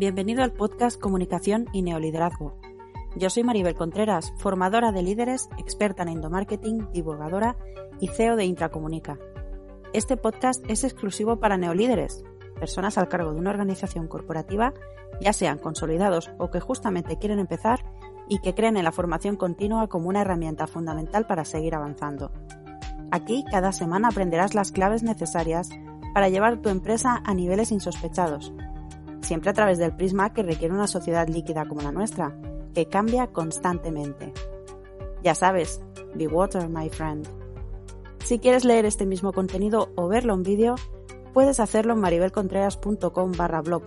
bienvenido al podcast Comunicación y Neoliderazgo. Yo soy Maribel Contreras, formadora de líderes, experta en endomarketing, divulgadora y CEO de Intracomunica. Este podcast es exclusivo para neolíderes, personas al cargo de una organización corporativa, ya sean consolidados o que justamente quieren empezar y que creen en la formación continua como una herramienta fundamental para seguir avanzando. Aquí cada semana aprenderás las claves necesarias para llevar tu empresa a niveles insospechados siempre a través del prisma que requiere una sociedad líquida como la nuestra, que cambia constantemente. Ya sabes, be water, my friend. Si quieres leer este mismo contenido o verlo en vídeo, puedes hacerlo en maribelcontreras.com barra blog.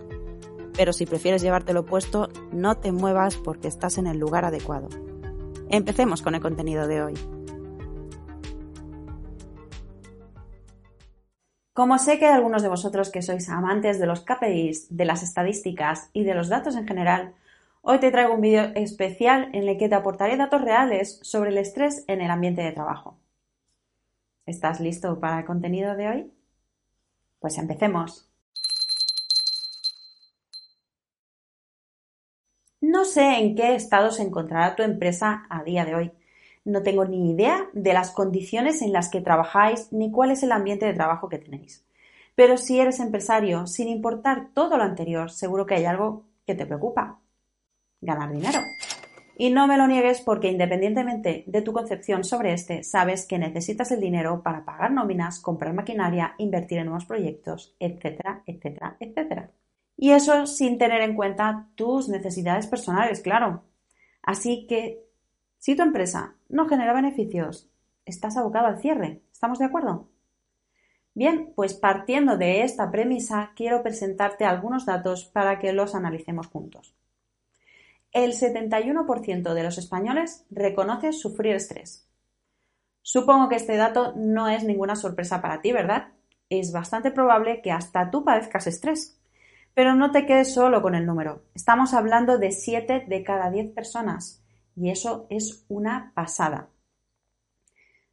Pero si prefieres llevártelo puesto, no te muevas porque estás en el lugar adecuado. Empecemos con el contenido de hoy. Como sé que hay algunos de vosotros que sois amantes de los KPIs, de las estadísticas y de los datos en general, hoy te traigo un vídeo especial en el que te aportaré datos reales sobre el estrés en el ambiente de trabajo. ¿Estás listo para el contenido de hoy? Pues empecemos. No sé en qué estado se encontrará tu empresa a día de hoy no tengo ni idea de las condiciones en las que trabajáis ni cuál es el ambiente de trabajo que tenéis. Pero si eres empresario, sin importar todo lo anterior, seguro que hay algo que te preocupa. Ganar dinero. Y no me lo niegues porque independientemente de tu concepción sobre este, sabes que necesitas el dinero para pagar nóminas, comprar maquinaria, invertir en nuevos proyectos, etcétera, etcétera, etcétera. Y eso sin tener en cuenta tus necesidades personales, claro. Así que si tu empresa no genera beneficios, estás abocado al cierre. ¿Estamos de acuerdo? Bien, pues partiendo de esta premisa, quiero presentarte algunos datos para que los analicemos juntos. El 71% de los españoles reconoce sufrir estrés. Supongo que este dato no es ninguna sorpresa para ti, ¿verdad? Es bastante probable que hasta tú padezcas estrés. Pero no te quedes solo con el número. Estamos hablando de 7 de cada 10 personas y eso es una pasada.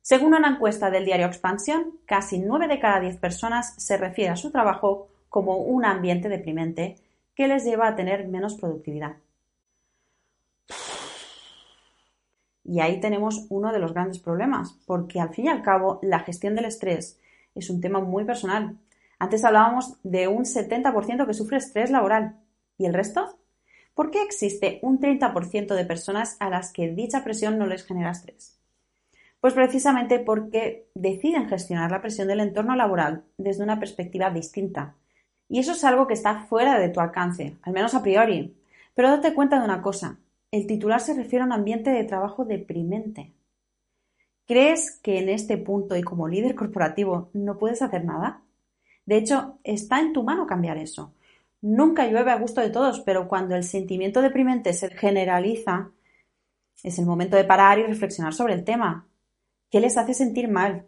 Según una encuesta del diario Expansión, casi 9 de cada 10 personas se refiere a su trabajo como un ambiente deprimente que les lleva a tener menos productividad. Y ahí tenemos uno de los grandes problemas, porque al fin y al cabo la gestión del estrés es un tema muy personal. Antes hablábamos de un 70% que sufre estrés laboral. ¿Y el resto? ¿Por qué existe un 30% de personas a las que dicha presión no les genera estrés? Pues precisamente porque deciden gestionar la presión del entorno laboral desde una perspectiva distinta. Y eso es algo que está fuera de tu alcance, al menos a priori. Pero date cuenta de una cosa, el titular se refiere a un ambiente de trabajo deprimente. ¿Crees que en este punto y como líder corporativo no puedes hacer nada? De hecho, está en tu mano cambiar eso. Nunca llueve a gusto de todos, pero cuando el sentimiento deprimente se generaliza, es el momento de parar y reflexionar sobre el tema. ¿Qué les hace sentir mal?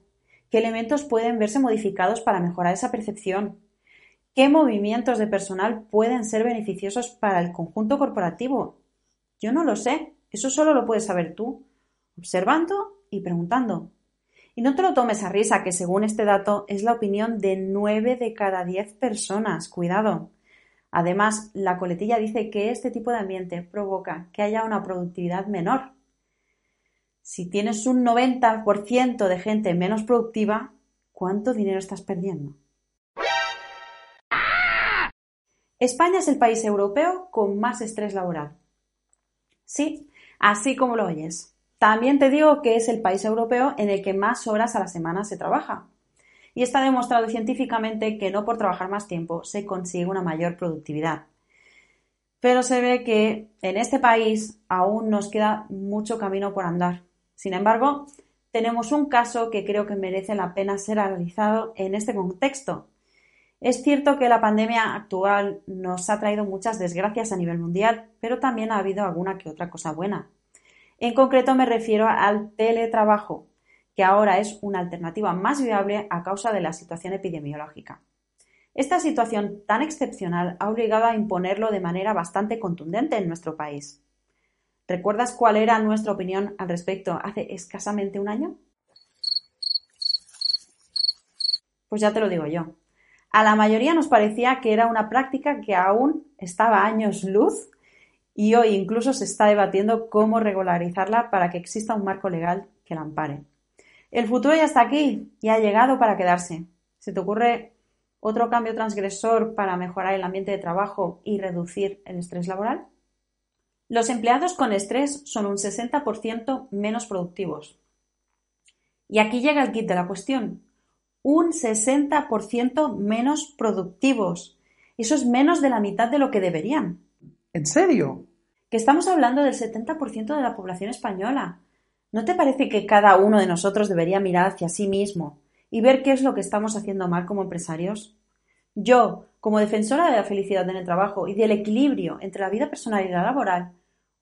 ¿Qué elementos pueden verse modificados para mejorar esa percepción? ¿Qué movimientos de personal pueden ser beneficiosos para el conjunto corporativo? Yo no lo sé, eso solo lo puedes saber tú, observando y preguntando. Y no te lo tomes a risa, que según este dato es la opinión de nueve de cada diez personas. Cuidado. Además, la coletilla dice que este tipo de ambiente provoca que haya una productividad menor. Si tienes un 90% de gente menos productiva, ¿cuánto dinero estás perdiendo? España es el país europeo con más estrés laboral. Sí, así como lo oyes. También te digo que es el país europeo en el que más horas a la semana se trabaja y está demostrado científicamente que no por trabajar más tiempo se consigue una mayor productividad. Pero se ve que en este país aún nos queda mucho camino por andar. Sin embargo, tenemos un caso que creo que merece la pena ser analizado en este contexto. Es cierto que la pandemia actual nos ha traído muchas desgracias a nivel mundial, pero también ha habido alguna que otra cosa buena. En concreto me refiero al teletrabajo, que ahora es una alternativa más viable a causa de la situación epidemiológica. Esta situación tan excepcional ha obligado a imponerlo de manera bastante contundente en nuestro país. ¿Recuerdas cuál era nuestra opinión al respecto hace escasamente un año? Pues ya te lo digo yo. A la mayoría nos parecía que era una práctica que aún estaba a años luz y hoy incluso se está debatiendo cómo regularizarla para que exista un marco legal que la ampare. El futuro ya está aquí y ha llegado para quedarse. ¿Se te ocurre otro cambio transgresor para mejorar el ambiente de trabajo y reducir el estrés laboral? Los empleados con estrés son un 60% menos productivos. Y aquí llega el kit de la cuestión. Un 60% menos productivos. Eso es menos de la mitad de lo que deberían. ¿En serio? Que estamos hablando del 70% de la población española. ¿No te parece que cada uno de nosotros debería mirar hacia sí mismo y ver qué es lo que estamos haciendo mal como empresarios? Yo, como defensora de la felicidad en el trabajo y del equilibrio entre la vida personal y la laboral,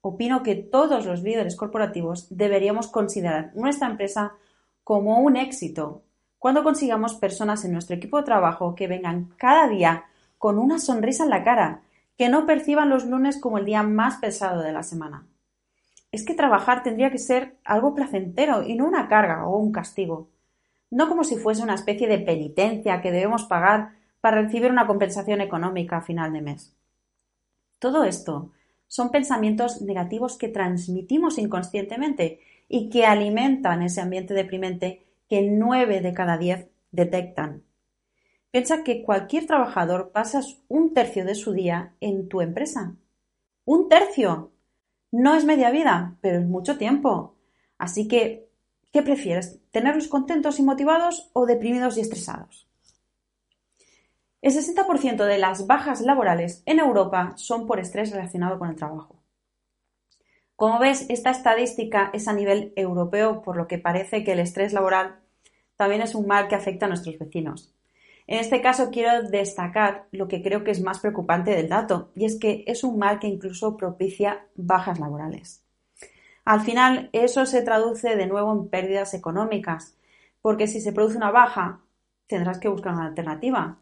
opino que todos los líderes corporativos deberíamos considerar nuestra empresa como un éxito cuando consigamos personas en nuestro equipo de trabajo que vengan cada día con una sonrisa en la cara, que no perciban los lunes como el día más pesado de la semana. Es que trabajar tendría que ser algo placentero y no una carga o un castigo. No como si fuese una especie de penitencia que debemos pagar para recibir una compensación económica a final de mes. Todo esto son pensamientos negativos que transmitimos inconscientemente y que alimentan ese ambiente deprimente que nueve de cada diez detectan. Piensa que cualquier trabajador pasa un tercio de su día en tu empresa. ¡Un tercio! No es media vida, pero es mucho tiempo. Así que, ¿qué prefieres? ¿Tenerlos contentos y motivados o deprimidos y estresados? El 60% de las bajas laborales en Europa son por estrés relacionado con el trabajo. Como ves, esta estadística es a nivel europeo, por lo que parece que el estrés laboral también es un mal que afecta a nuestros vecinos. En este caso quiero destacar lo que creo que es más preocupante del dato, y es que es un mal que incluso propicia bajas laborales. Al final, eso se traduce de nuevo en pérdidas económicas, porque si se produce una baja, tendrás que buscar una alternativa.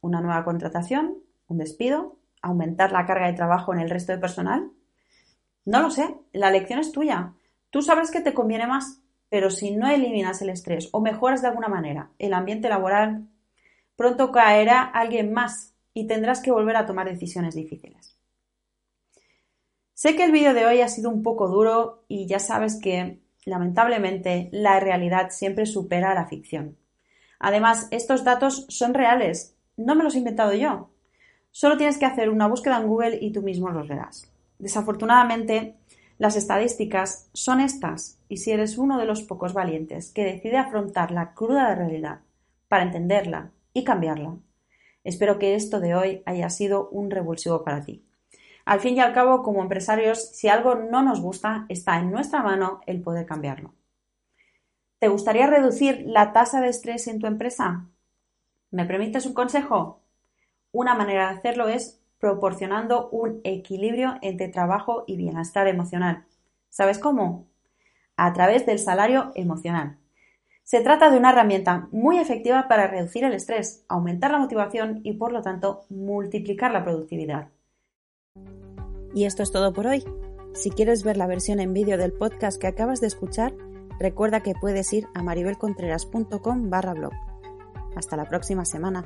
Una nueva contratación, un despido, aumentar la carga de trabajo en el resto de personal. No lo sé, la elección es tuya. Tú sabes que te conviene más, pero si no eliminas el estrés o mejoras de alguna manera el ambiente laboral, pronto caerá alguien más y tendrás que volver a tomar decisiones difíciles. Sé que el vídeo de hoy ha sido un poco duro y ya sabes que, lamentablemente, la realidad siempre supera a la ficción. Además, estos datos son reales, no me los he inventado yo. Solo tienes que hacer una búsqueda en Google y tú mismo los verás. Desafortunadamente, las estadísticas son estas, y si eres uno de los pocos valientes que decide afrontar la cruda realidad para entenderla y cambiarla. Espero que esto de hoy haya sido un revulsivo para ti. Al fin y al cabo, como empresarios, si algo no nos gusta, está en nuestra mano el poder cambiarlo. ¿Te gustaría reducir la tasa de estrés en tu empresa? ¿Me permites un consejo? Una manera de hacerlo es proporcionando un equilibrio entre trabajo y bienestar emocional. ¿Sabes cómo? A través del salario emocional. Se trata de una herramienta muy efectiva para reducir el estrés, aumentar la motivación y, por lo tanto, multiplicar la productividad. Y esto es todo por hoy. Si quieres ver la versión en vídeo del podcast que acabas de escuchar, recuerda que puedes ir a maribelcontreras.com barra blog. Hasta la próxima semana.